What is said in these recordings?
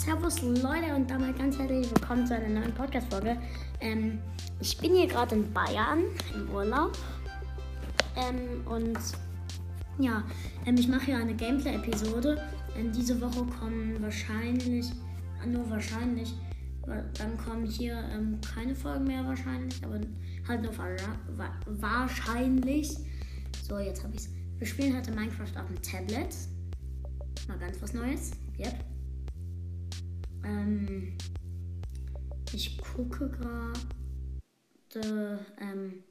Servus Leute und damit ganz herzlich willkommen zu einer neuen Podcast-Folge. Ähm, ich bin hier gerade in Bayern im Urlaub. Ähm, und ja, ähm, ich mache hier eine Gameplay-Episode. Ähm, diese Woche kommen wahrscheinlich, äh, nur wahrscheinlich, dann kommen hier ähm, keine Folgen mehr wahrscheinlich, aber halt nur wa wahrscheinlich. So, jetzt habe ich es. Wir spielen heute Minecraft auf dem Tablet. Mal ganz was Neues. Yep. Ähm, ich gucke gerade, ähm,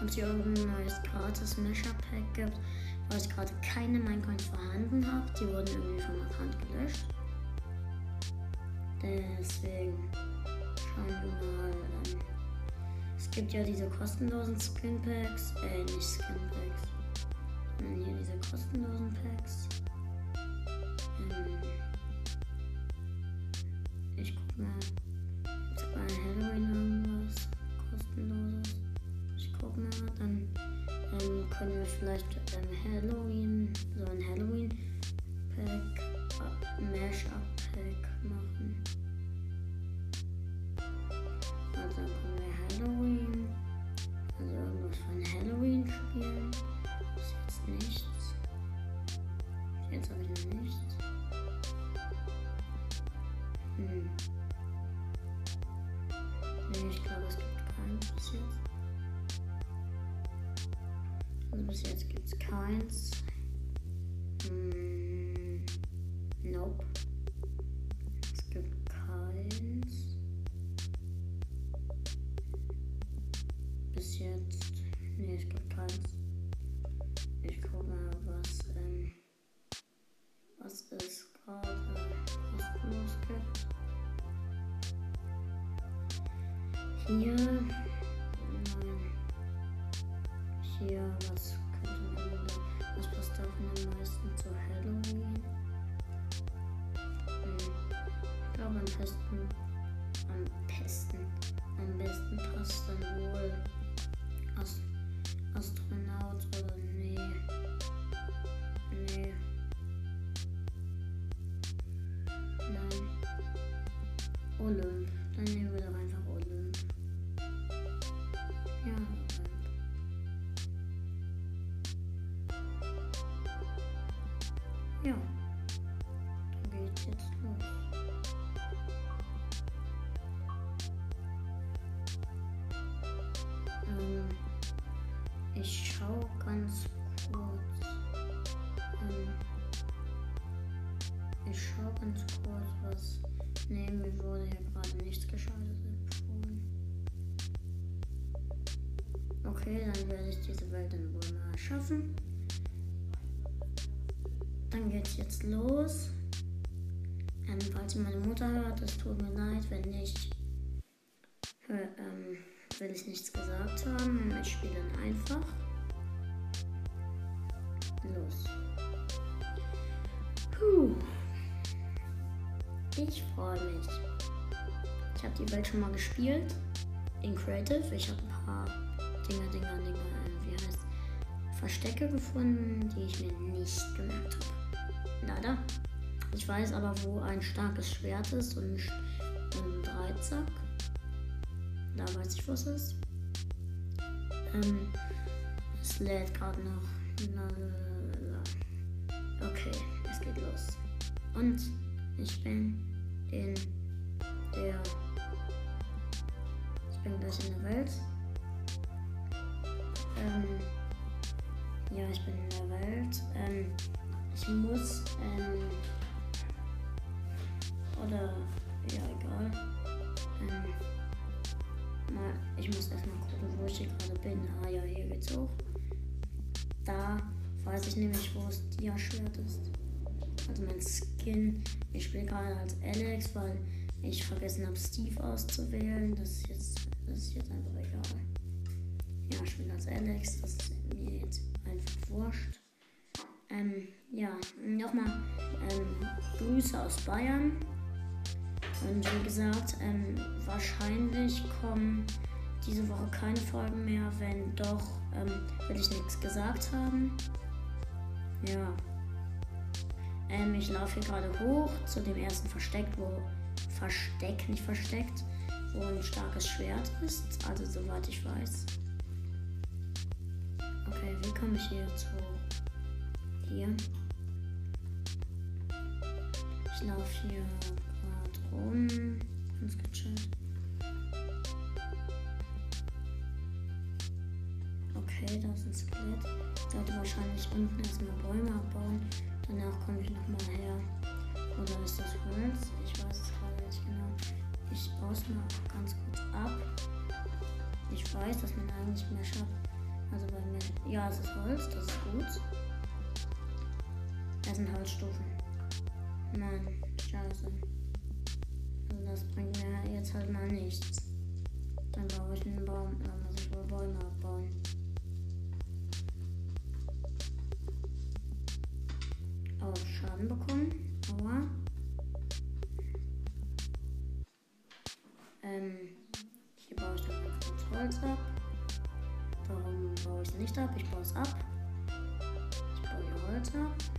ob es hier irgendein neues gratis Mesher Pack gibt, weil ich gerade keine Minecoins vorhanden habe. Die wurden irgendwie vom Account gelöscht. Deswegen schauen wir mal. Ähm, es gibt ja diese kostenlosen Skin Packs, äh, nicht Skin Packs, sondern hier diese kostenlosen Packs. Ähm, ich guck mal. Jetzt bei Halloween irgendwas kostenloses. Ich guck mal, dann ähm, können wir vielleicht ähm, Halloween, so ein Halloween Pack, uh, Mash-up Pack machen. Also können wir Halloween, also irgendwas von Halloween spielen. Bis jetzt. Nee, es gibt keins. Ich gucke mal, was, ähm, was es gerade kostenlos gibt. Hier, Ja. Dann geht's jetzt los. Ähm, ich schau ganz kurz. Ähm, ich schau ganz kurz, was. Nee, mir wurde hier gerade nichts empfohlen. Okay, dann werde ich diese Welt dann wohl mal schaffen. Dann geht's jetzt los. Ähm, falls meine Mutter hört, es tut mir leid, wenn nicht, hör, ähm, will ich nichts gesagt haben. Ich spiele dann einfach. Los. Puh. Ich freue mich. Ich habe die Welt schon mal gespielt. In Creative. Ich habe ein paar Dinger, Dinger, Dinger, wie heißt Verstecke gefunden, die ich mir nicht gemerkt habe. Leider. Ich weiß aber, wo ein starkes Schwert ist und ein, Dreizack. Da weiß ich, wo es ist. Ähm, es lädt gerade noch. Okay, es geht los. Und ich bin in der. Ich bin gleich in der Welt. Ähm, ja, ich bin in der Welt. Ähm, ich muss. Ähm, oder. Ja, egal. Ähm, mal, ich muss erstmal gucken, wo ich hier gerade bin. Ah ja, hier geht's hoch. Da weiß ich nämlich, wo das Dia-Schwert ist. Also mein Skin. Ich spiele gerade als Alex, weil ich vergessen habe, Steve auszuwählen. Das ist jetzt, das ist jetzt einfach egal. Ja, ich spiele als Alex. Das ist mir jetzt einfach wurscht. Ähm, ja, nochmal ähm, Grüße aus Bayern. Und wie gesagt, ähm, wahrscheinlich kommen diese Woche keine Folgen mehr. Wenn doch, ähm, will ich nichts gesagt haben. Ja. Ähm, ich laufe hier gerade hoch zu dem ersten Versteck, wo Versteck, nicht versteckt, wo ein starkes Schwert ist. Also soweit ich weiß. Okay, wie komme ich hier zu hier? Ich laufe hier gerade rum. Ganz gechillt. Okay, da ist ein Skelett. Ich sollte wahrscheinlich unten erstmal Bäume abbauen. Danach komme ich nochmal her. Oder ist das Holz? Ich weiß es gerade nicht genau. Ich baue es mal ganz kurz ab. Ich weiß, dass man eigentlich mehr schafft. Also bei mir. Ja, es ist Holz, das ist gut. Das sind Holzstufen. Mann, scheiße. Also das bringt mir jetzt halt mal nichts. Dann baue ich einen Baum, dann muss ich wohl Bäume abbauen. Auch Schaden bekommen. Aua. Ähm, hier baue ich dann mal kurz Holz ab. Warum baue ich es nicht ab? Ich baue es ab. Ich baue hier Holz ab.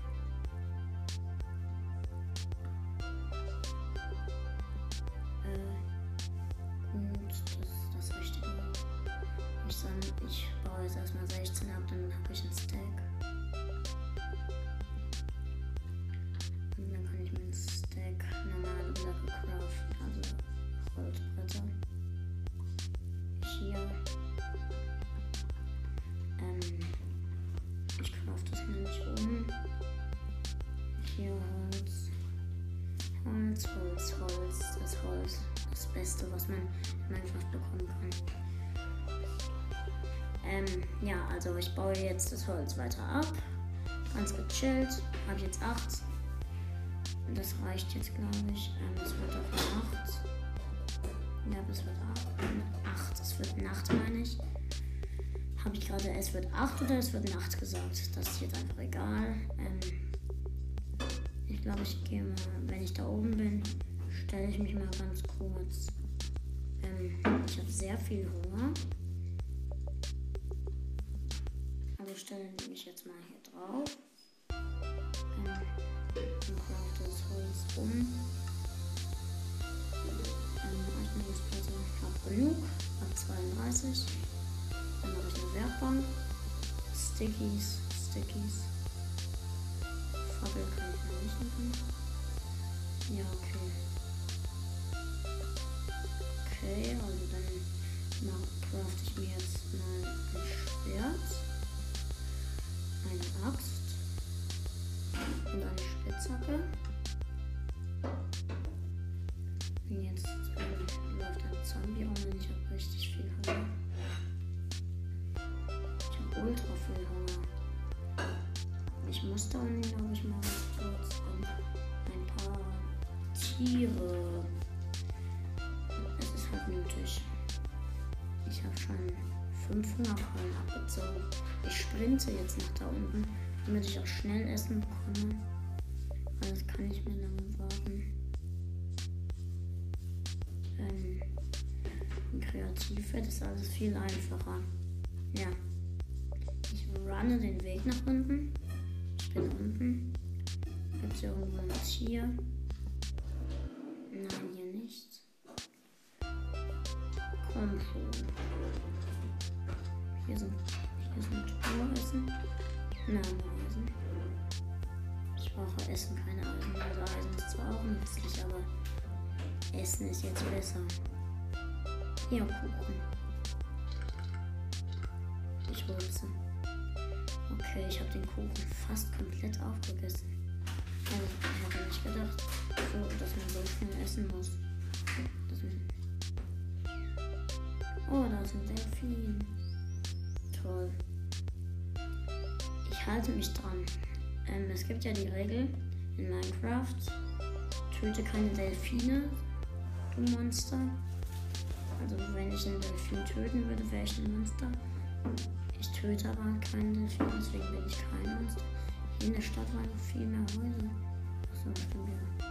Beste, was man in Minecraft bekommen kann. Ähm, ja, also ich baue jetzt das Holz weiter ab. Ganz gechillt. Habe jetzt 8. Das reicht jetzt, glaube ich. Ähm, es wird auch Nacht. Ja, es wird 8. Es wird Nacht, meine ich. Habe ich gerade, es wird 8 oder es wird Nacht gesagt? Das ist jetzt einfach egal. Ähm, ich glaube, ich gehe mal, wenn ich da oben bin, stelle ich mich mal ganz kurz. Ähm, ich habe sehr viel Hunger. Also stelle ich mich jetzt mal hier drauf. Ähm, und brauche das Holz um. Ähm, Atmungsplatte habe genug. Hab 32. Dann mache ich eine Werkbank. Stickies, Stickies. Fackel kann ich noch nicht machen. Ja, okay. Okay, also dann mach, craft ich mir jetzt mal ein Schwert, eine Axt und eine Spitzhacke. Und jetzt ähm, läuft ein Zombie um und ich habe richtig viel Hunger. Ich habe ultra viel Hunger. Ich muss da unten, glaube ich, mal kurz ein paar Tiere. 500 Hungerkeulen abgezogen. Ich sprinte jetzt nach da unten, damit ich auch schnell Essen bekomme. Das kann ich mir lange warten. Ähm, kreativ wird es alles viel einfacher. Ja. Ich runne den Weg nach unten. Ich bin unten. Gibt es irgendwo ein Tier? Nein, hier nicht. Komm schon. Hier sind, hier sind Toreisen. Nein, Eisen. Ich brauche Essen, keine Eisen. Also Eisen ist zwar auch nützlich, aber Essen ist jetzt besser. Hier Kuchen. Ich rülpse. Okay, ich habe den Kuchen fast komplett aufgegessen. Also, ich hätte nicht gedacht, so, dass man so schnell essen muss. Oh, da ist ein Delfin. Toll. Ich halte mich dran. Ähm, es gibt ja die Regel in Minecraft: töte keine Delfine, du Monster. Also, wenn ich einen Delfin töten würde, wäre ich ein Monster. Ich töte aber keinen Delfin, deswegen bin ich kein Monster. Hier in der Stadt waren viel mehr Häuser. Achso, stimmt ja.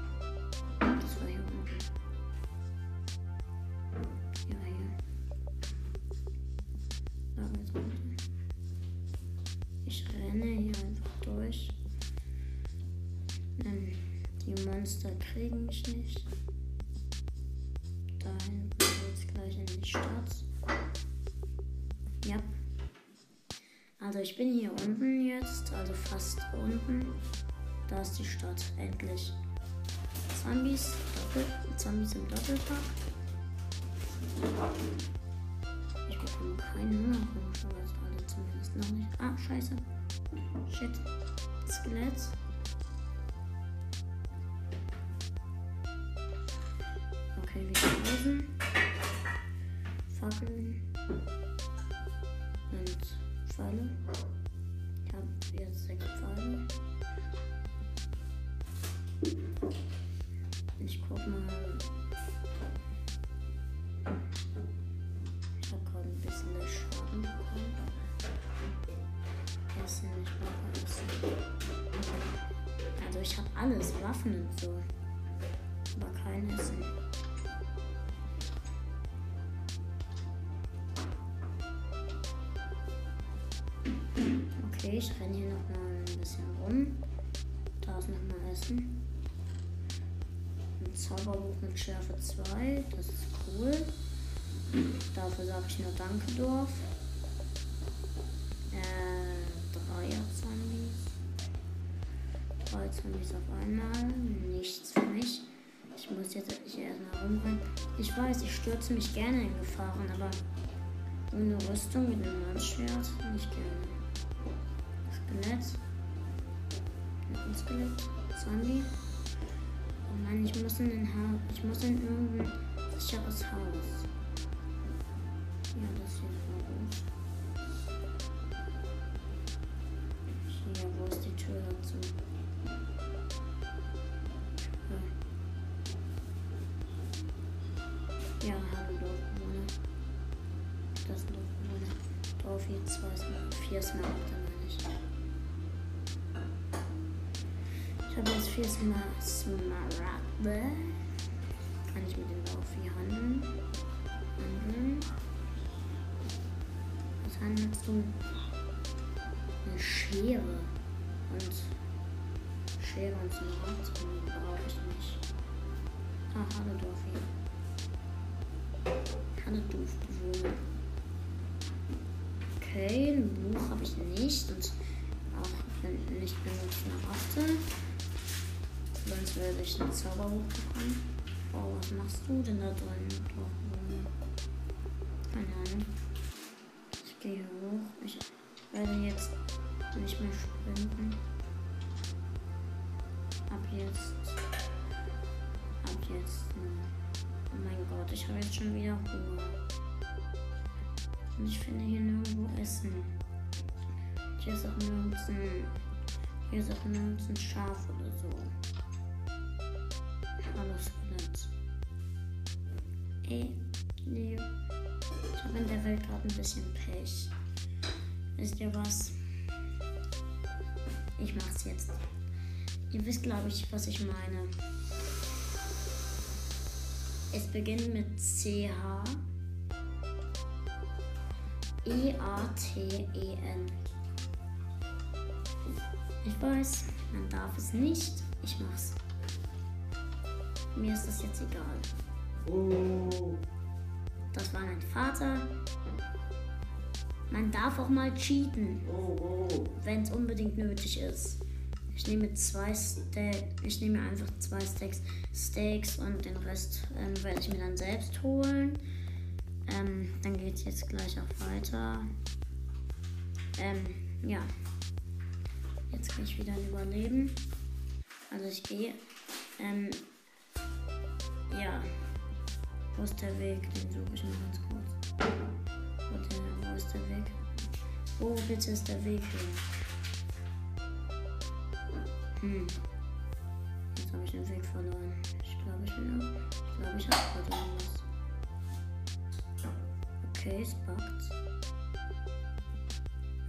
Also fast unten. Da ist die Stadt, endlich. Zombies, Doppel Zombies im Doppelpack. Ich bekomme keinen aber das alle zumindest noch nicht. Ah, scheiße. Shit. Skelett. Ein bisschen rum. Da ist noch mal Essen. Ein Zauberbuch mit Schärfe 2, das ist cool. Dafür sage ich nur Danke, Dorf. Äh, Dreier-Zombies. Drei Zombies auf einmal. Nichts für mich. Ich muss jetzt hier erstmal rumrennen. Ich weiß, ich stürze mich gerne in Gefahren, aber ohne Rüstung mit einem Landschwert nicht gerne. Skelett. Ein Skelett. Zombie. Oh Mann, ich muss in den Haus. Ich muss in irgendein sicheres Haus. Ja, das hier ist gut. Hier, wo ist die Tür dazu? Ja, hallo Dorfbewohner. Das ist ein Dorfbewohner. Dorf hier zwei vier Smaragde meine ich. Habe jetzt vier Smar Smaragde. Kann ich mit dem Dorf hier handeln? Handeln. Was handelst du? Eine Schere. Und Schere und Smaragd brauche ich nicht. Ah, Dorf hier. Hallo Dorfbewohner. Okay, ein Buch habe ich nicht und auch nicht benutzen achte. Sonst würde ich ein Zauberbuch bekommen. Oh, was machst du denn da drin? Dorfbewohner? Keine Ahnung. Ich gehe hoch. Ich werde jetzt nicht mehr sprinten. Ab jetzt. Ab jetzt. Oh mein Gott, ich habe jetzt schon wieder Hunger. Und ich finde hier nirgendwo Essen. Hier ist auch nirgends ein, hier ist auch nirgends ein Schaf oder so. Hallo Skelett. Ey, nee. Ich habe in der Welt gerade ein bisschen Pech. Wisst ihr was? Ich mach's jetzt. Ihr wisst, glaube ich, was ich meine. Es beginnt mit CH. E-A-T-E-N. Ich weiß, man darf es nicht. Ich mach's. Mir ist das jetzt egal. Oh. Das war mein Vater. Man darf auch mal cheaten, Oh, oh. wenn es unbedingt nötig ist. Ich nehme zwei Steaks, ich nehme einfach zwei Steaks, Steaks und den Rest ähm, werde ich mir dann selbst holen. Ähm, dann geht es jetzt gleich auch weiter. Ähm, ja. Jetzt kann ich wieder überleben. Also ich gehe. Ähm, ja. Wo ist der Weg? Den suche ich mal ganz kurz. Der, wo ist der Weg? Wo bitte ist der Weg hin? Hm. Jetzt habe ich den Weg verloren. Ich glaube, ich bin. Ich glaube, ich habe gerade irgendwas. Okay, es buggt.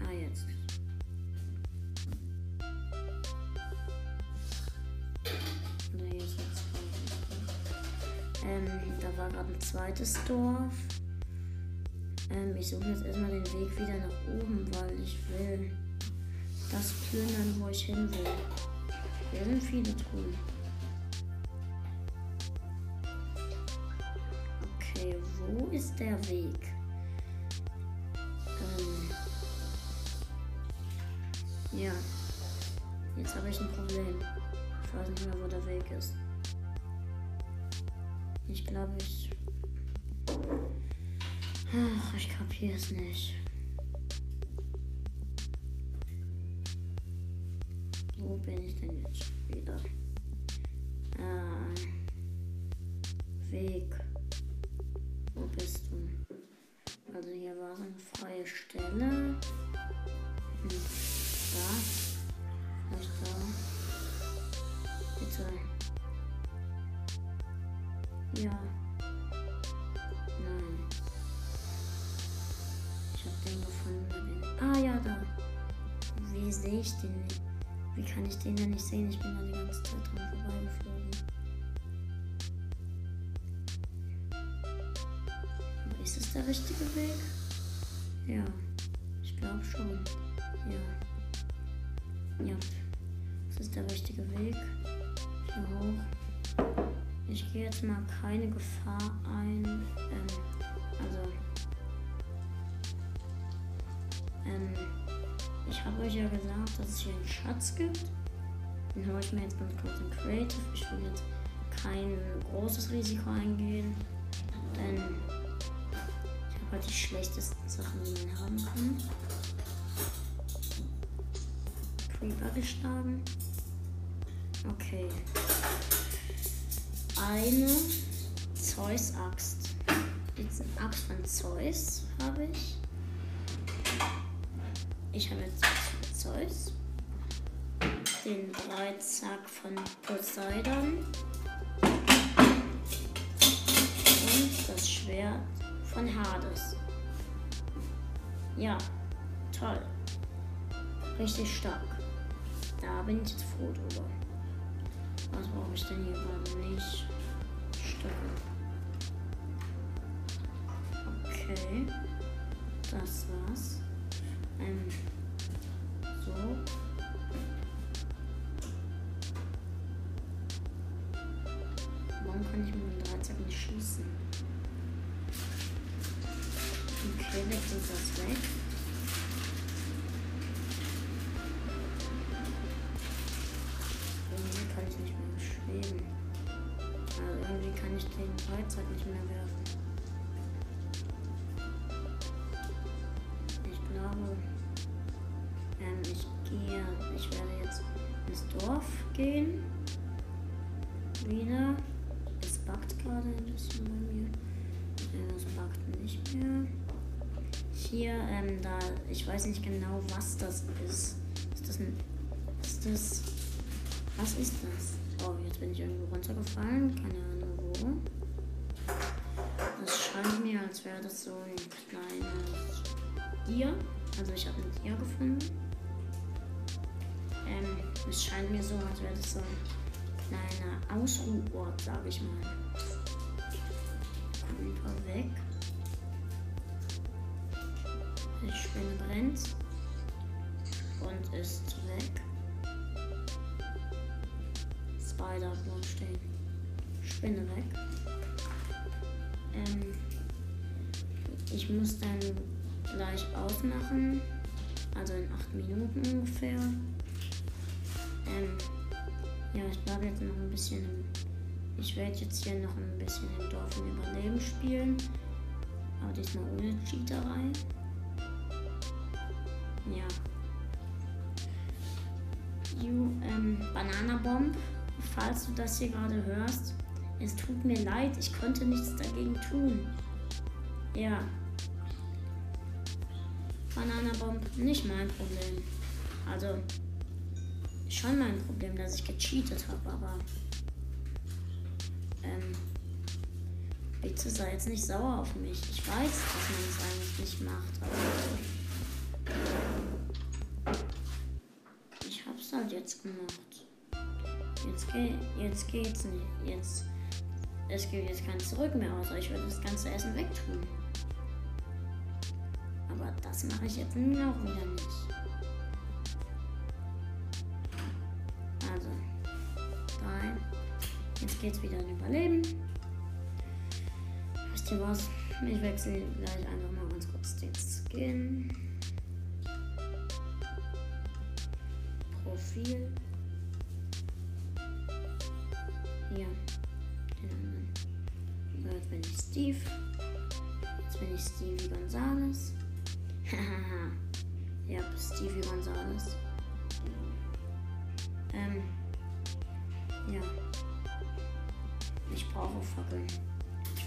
Ah, jetzt. gerade ein zweites Dorf. Ähm, ich suche jetzt erstmal den Weg wieder nach oben, weil ich will das plündern, wo ich hin will. Hier sind viele Truhen. Okay, wo ist der Weg? Ähm ja, jetzt habe ich ein Problem. Ich weiß nicht mehr, wo der Weg ist. Ich glaube, ich. Ach, ich kapiere es nicht. Wo bin ich denn jetzt wieder? Ich hab den gefunden. Ah ja, da. Wie sehe ich den nicht? Wie kann ich den denn nicht sehen? Ich bin da die ganze Zeit dran vorbeigeflogen. Ist es der richtige Weg? Ja, ich glaube schon. Ja. Ja, das ist der richtige Weg. Hier hoch. Ich gehe jetzt mal keine Gefahr ein. Ähm, Ähm, ich habe euch ja gesagt, dass es hier einen Schatz gibt. Den habe ich mir jetzt kurz in Creative. Ich will jetzt kein großes Risiko eingehen, denn ich habe halt die schlechtesten Sachen, die man haben kann. Creeper geschlagen. Okay. Eine Zeus-Axt. Jetzt eine Axt von Zeus habe ich. Ich habe jetzt Zeus. Den Dreizack von Poseidon. Und das Schwert von Hades. Ja, toll. Richtig stark. Da bin ich jetzt froh drüber. Was brauche ich denn hier gerade nicht? Stöcke. Okay. Das war's. Ähm, so. Warum kann ich mit dem Dreizack nicht schießen? Okay, legt uns das weg. Irgendwie kann ich nicht mehr schweben. Also irgendwie kann ich den Dreizack nicht mehr werfen. Ähm, ich gehe, ich werde jetzt ins Dorf gehen. Wieder. Es backt gerade ein bisschen bei mir. Äh, Es backt nicht mehr. Hier, ähm, da, ich weiß nicht genau, was das ist. Ist das ein, ist das, was ist das? Oh, jetzt bin ich irgendwo runtergefallen. Keine Ahnung wo. Das scheint mir, als wäre das so ein kleines Tier. Also ich habe ein Tier gefunden. Es scheint mir so, als wäre das so ein kleiner Ausruhort, sage ich mal. Creeper weg. Die Spinne brennt. Und ist weg. Spider bleibt stehen. Spinne weg. Ähm, ich muss dann gleich ausmachen. Also in acht Minuten ungefähr. Ähm, ja, ich bleibe jetzt noch ein bisschen Ich werde jetzt hier noch ein bisschen im Dorf im Überleben spielen. Aber diesmal ohne Cheaterei. Ja. You, ähm, Bananabomb, falls du das hier gerade hörst, es tut mir leid, ich konnte nichts dagegen tun. Ja. Bananabomb, nicht mein Problem. Also, schon mein Problem, dass ich gecheatet habe, aber. Ähm. Bitte sei jetzt nicht sauer auf mich. Ich weiß, dass man es eigentlich nicht macht, aber. Ich hab's halt jetzt gemacht. Jetzt, ge jetzt geht's nicht. Jetzt. Es gibt jetzt kein Zurück mehr, außer ich würde das ganze Essen wegtun. Aber das mache ich jetzt auch wieder nicht. Geht's wieder in Überleben. Wisst ihr was? Ich wechsle gleich einfach mal ganz kurz den Skin. Profil. Hier.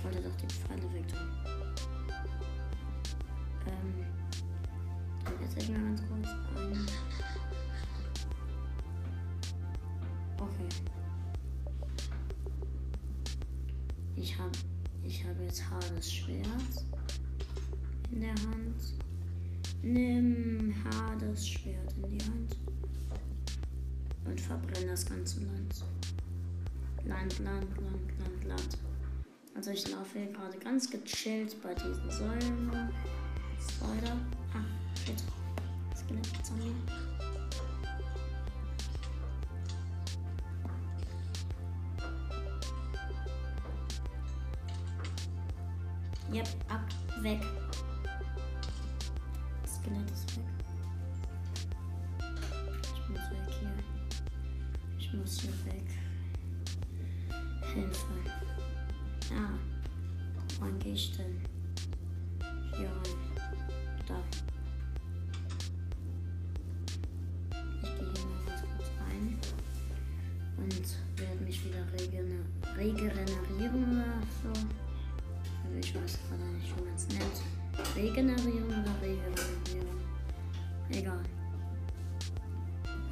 Ich wollte doch Pfeile weg tun. Ähm. Dann jetzt ich mal ganz kurz ein. Okay. Ich habe ich hab jetzt hartes Schwert in der Hand. Nimm hartes Schwert in die Hand und verbrenne das ganze Land. Land, Land, Land, Land, Land. Also ich laufe hier gerade ganz gechillt bei diesen Säulen. Spider. Ah, shit. Skelett Zombie. Yep, ab, weg. Das Skelett ist weg. Ich muss weg hier. Ich muss hier weg. Hilfe. Ah. Wann gehe ich denn? Hier rein. Da. Ich gehe hier mal ganz kurz rein. Und werde mich wieder regener regenerieren oder so. Also ich weiß gerade nicht, wie man es nennt. Regenerieren oder regenerieren. Egal.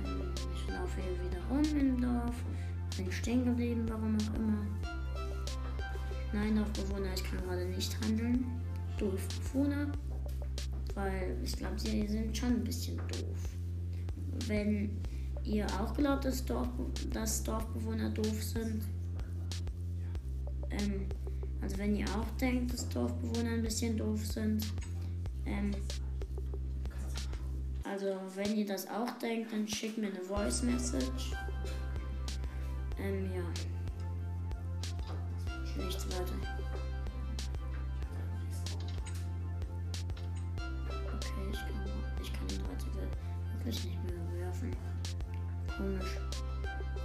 Ähm, Ich laufe hier wieder rum im Dorf. Bin stehen geblieben, warum auch immer. Nein, Dorfbewohner, ich kann gerade nicht handeln. Doof Bewohner. Weil ich glaube, sie sind schon ein bisschen doof. Wenn ihr auch glaubt, dass, Dorf, dass Dorfbewohner doof sind, ähm, also wenn ihr auch denkt, dass Dorfbewohner ein bisschen doof sind, ähm, also wenn ihr das auch denkt, dann schickt mir eine Voice Message. Ähm, ja. Nichts weiter. Okay, ich kann, ich kann ihn heute wirklich nicht mehr werfen. Komisch.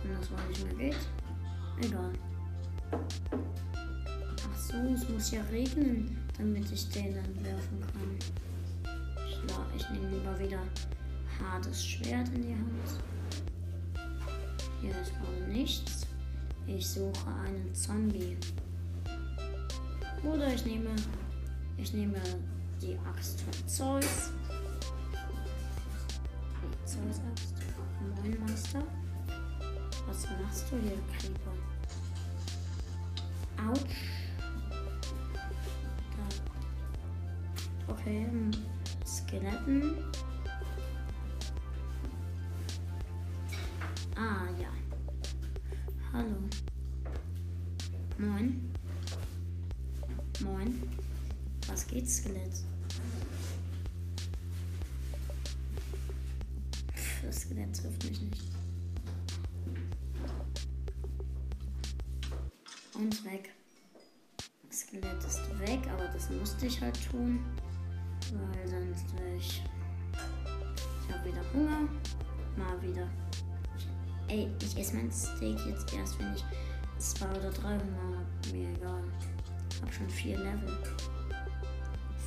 Wenn das mal nicht mehr geht. Egal. Ach so, es muss ja regnen, damit ich den dann werfen kann. Ich, la- ich nehme lieber wieder hartes Schwert in die Hand. Hier ist gerade nichts. Ich suche einen Zombie. Oder ich nehme, ich nehme die Axt von Zeus. Die Zeus-Axt. Moin, Meister. Was machst du hier, Creeper? Autsch. Da. Okay, hm, Skeletten. Skelett? Pff, Das Skelett trifft mich nicht. Und weg. Das Skelett ist weg, aber das musste ich halt tun. Weil sonst wäre ich. Ich habe wieder Hunger. Mal wieder. Ey, ich esse mein Steak jetzt erst, wenn ich zwei oder drei Hunger habe. Mir egal. Hab schon vier Level.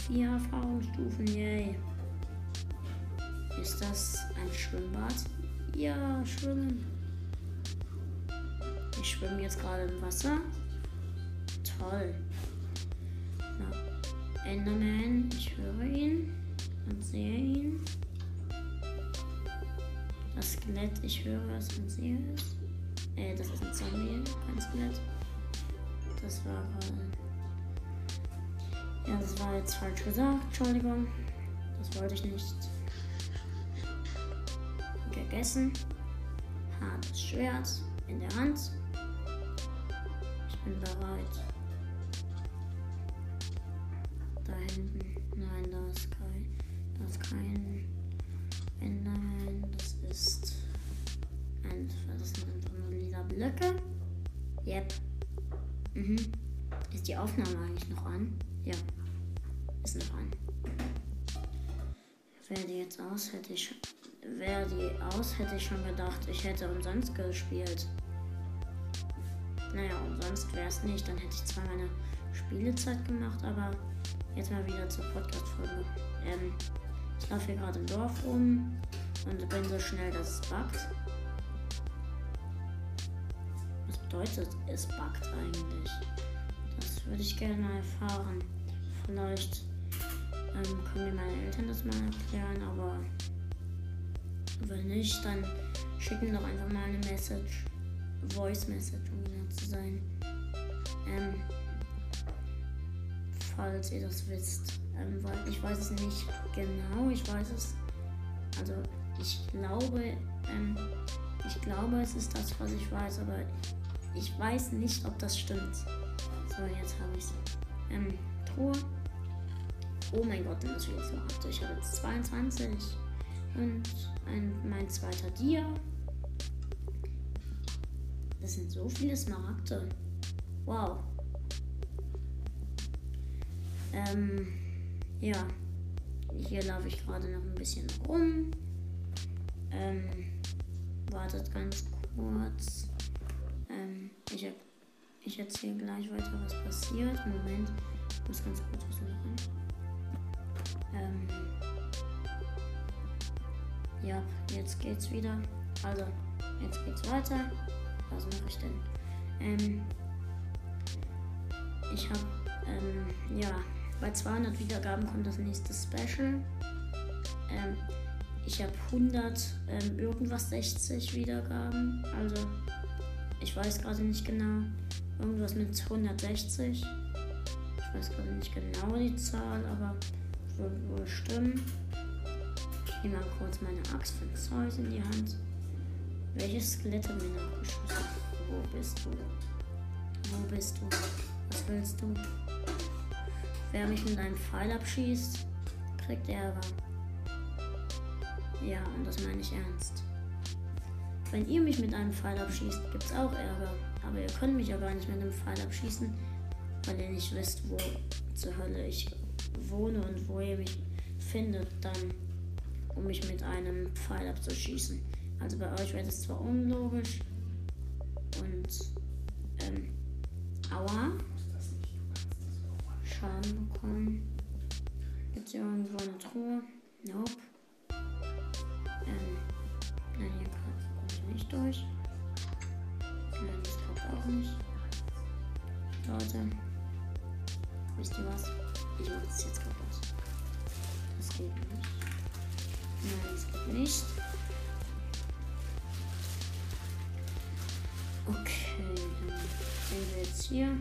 Vier Erfahrungsstufen, yay. Ist das ein Schwimmbad? Ja, schwimmen. Ich schwimme jetzt gerade im Wasser. Toll. Na, Enderman, ich höre ihn und sehe ihn. Das Skelett, ich höre es und sehe es. Äh, das ist ein Zombie, kein Skelett. Das war gerade. Ja, das war jetzt falsch gesagt. Entschuldigung. Das wollte ich nicht. Gegessen. Hartes Schwert in der Hand. Ich bin bereit. Da hinten. Nein, da ist kein. Da ist kein Enderman. Das ist. Ein, das sind einfach nur lila Blöcke. Yep. Mhm. Ist die Aufnahme eigentlich noch an? Ja. Ist noch an. Wäre die jetzt aus, hätte ich. Wäre die aus, hätte ich schon gedacht, ich hätte umsonst gespielt. Naja, umsonst wäre es nicht. Dann hätte ich zwar meine Spielezeit gemacht, aber jetzt mal wieder zur Podcast-Folge. Ähm, ich laufe hier gerade im Dorf rum und bin so schnell, dass es buggt. Was bedeutet es buggt eigentlich? Das würde ich gerne erfahren. Vielleicht ähm, können mir meine Eltern das mal erklären, aber wenn nicht, dann schicken doch einfach mal eine Message. Voice Message, um genau zu sein. Ähm, falls ihr das wisst. Ähm, weil ich weiß es nicht genau, ich weiß es. Also ich glaube, ähm, ich glaube, es ist das, was ich weiß, aber ich weiß nicht, ob das stimmt. So, jetzt habe ich es. Ähm, Truhe. Oh mein Gott, dann ist jetzt noch Ich habe jetzt 22 und ein, mein zweiter Dia. Das sind so viele Smaragde. Wow. Ähm, ja. Hier laufe ich gerade noch ein bisschen rum. Ähm, wartet ganz kurz. Ähm, ich, ich erzähle gleich weiter, was passiert. Moment, ich muss ganz kurz was machen. Ähm, ja, jetzt geht's wieder. Also, jetzt geht's weiter. Was mache ich denn? Ähm, ich habe, ähm, ja, bei 200 Wiedergaben kommt das nächste Special. Ähm, ich habe 100 ähm, irgendwas 60 Wiedergaben. Also ich weiß gerade nicht genau. Irgendwas mit 160. Ich weiß gerade nicht genau die Zahl, aber wird wohl stimmen. Ich nehme mal kurz meine Axt von Zeus in die Hand. Welches Skelett hat mir nachgeschossen? Wo bist du? Wo bist du? Was willst du? Wer mich mit einem Pfeil abschießt, kriegt Ärger. Ja, und das meine ich ernst. Wenn ihr mich mit einem Pfeil abschießt, gibt's auch Ärger. Aber ihr könnt mich ja gar nicht mit einem Pfeil abschießen, weil ihr nicht wisst, wo zur Hölle ich wohne und wo ihr mich findet, dann um mich mit einem Pfeil abzuschießen. Also bei euch wäre das zwar unlogisch und ähm, aua. Schaden bekommen. Es irgendwo eine Truhe? Nope. Ähm, nein, hier komme ich nicht durch. Nein, das klappt auch nicht. Leute, wisst ihr was? Ich mache das jetzt kaputt. Das geht nicht. Nein, das geht nicht. Okay, dann sehen wir jetzt hier.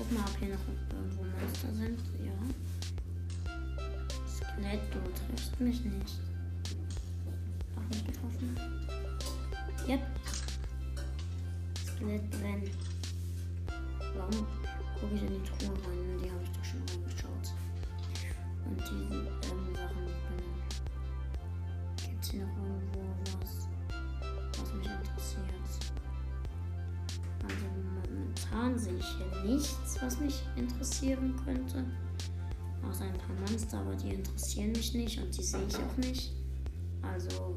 guck mal, ob hier noch irgendwo Monster sind. Ja. Skelett, du triffst mich nicht. Auch nicht getroffen. Yep. Skelett brennt. Warum gucke ich in die Truhe rein? Die habe ich doch schon reingeschaut. Und diese ähm, Sachen mitgenommen. Gibt es hier noch irgendwo was, was mich interessiert? Also momentan sehe ich hier nichts, was mich interessieren könnte. Außer ein paar Monster, aber die interessieren mich nicht und die sehe ich auch nicht. Also,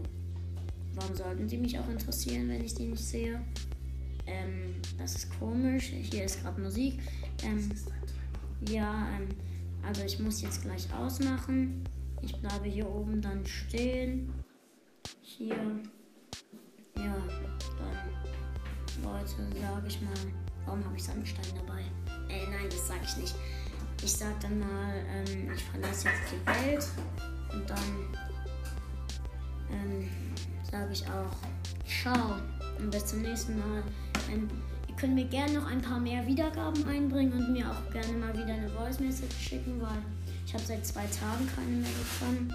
warum sollten die mich auch interessieren, wenn ich die nicht sehe? Ähm, das ist komisch. Hier ist gerade Musik. Ähm, ja, ähm, also ich muss jetzt gleich ausmachen. Ich bleibe hier oben dann stehen. Hier. Ja, dann Leute, sage ich mal. Warum habe ich Sandstein dabei? Äh, nein, das sage ich nicht. Ich sag dann mal, ähm, ich verlasse jetzt die Welt und dann ähm, sage ich auch Ciao und bis zum nächsten Mal. Ähm, ihr könnt mir gerne noch ein paar mehr Wiedergaben einbringen und mir auch gerne mal wieder eine Voice Message schicken, weil ich habe seit zwei Tagen keine mehr bekommen.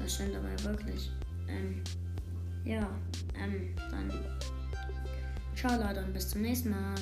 Das stimmt aber wirklich. Ähm, ja, ähm, dann Ciao Leute und bis zum nächsten Mal.